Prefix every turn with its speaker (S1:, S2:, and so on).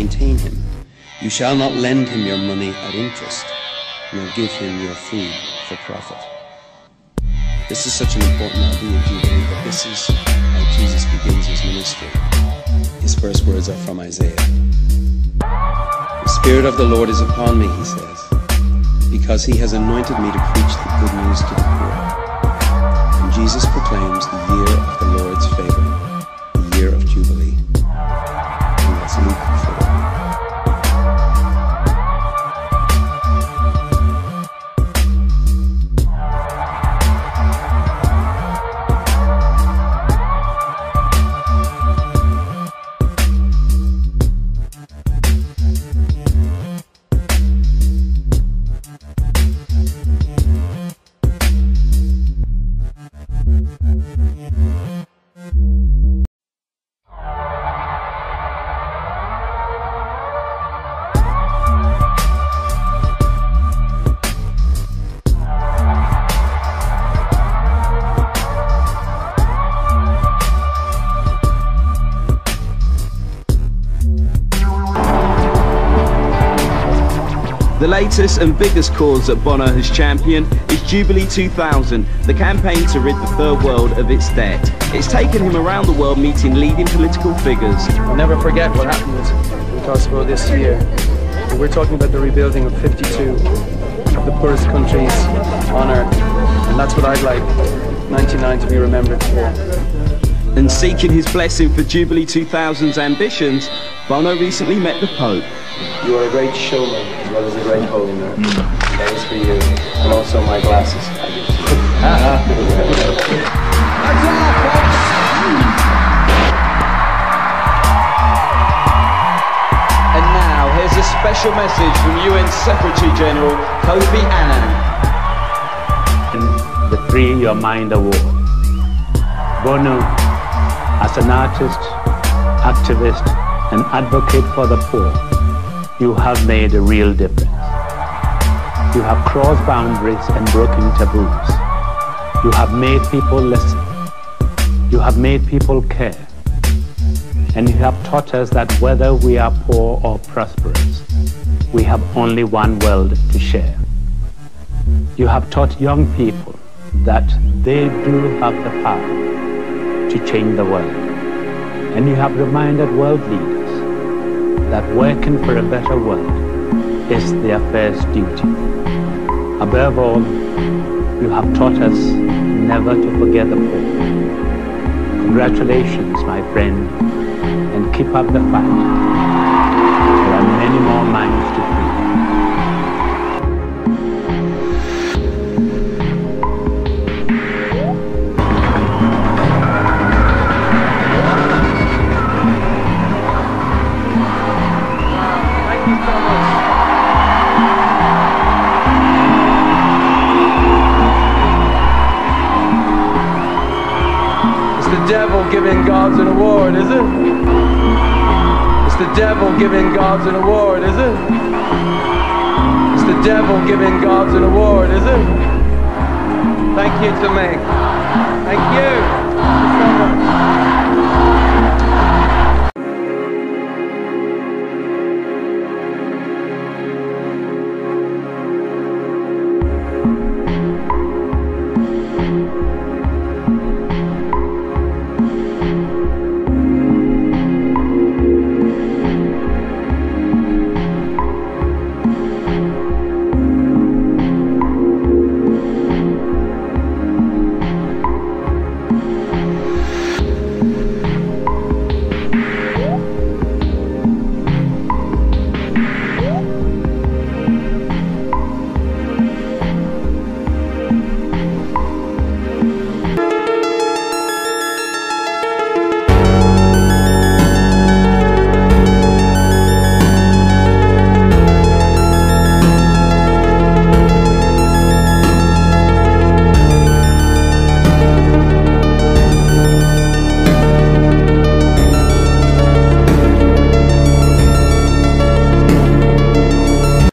S1: maintain him. You shall not lend him your money at interest, nor give him your food for profit. This is such an important idea, Jubilee, that this is how Jesus begins his ministry. His first words are from Isaiah. The Spirit of the Lord is upon me, he says, because he has anointed me to preach the good news to the poor. And Jesus proclaims the year of
S2: latest and biggest cause that Bono has championed is Jubilee 2000, the campaign to rid the third world of its debt. It's taken him around the world meeting leading political figures.
S3: I'll never forget what happened in Kosovo this year. We're talking about the rebuilding of 52 of the poorest countries on earth. And that's what I'd like 99 to be remembered for.
S2: And seeking his blessing for Jubilee 2000's ambitions, Bono recently met the Pope.
S1: You are a great showman as well as a great holy man. That is for you. And also my glasses. I give to.
S2: And now, here's a special message from UN Secretary General Kofi Annan.
S4: the Free Your Mind Award. Bono, as an artist, activist, and advocate for the poor, you have made a real difference. You have crossed boundaries and broken taboos. You have made people listen. You have made people care. And you have taught us that whether we are poor or prosperous, we have only one world to share. You have taught young people that they do have the power to change the world. And you have reminded world leaders that working for a better world is their first duty. Above all, you have taught us never to forget the poor. Congratulations, my friend, and keep up the fight. There are many more minds to
S3: giving gods an award, is it? It's the devil giving gods an award, is it? It's the devil giving gods an award, is it? Thank you to me. Thank you.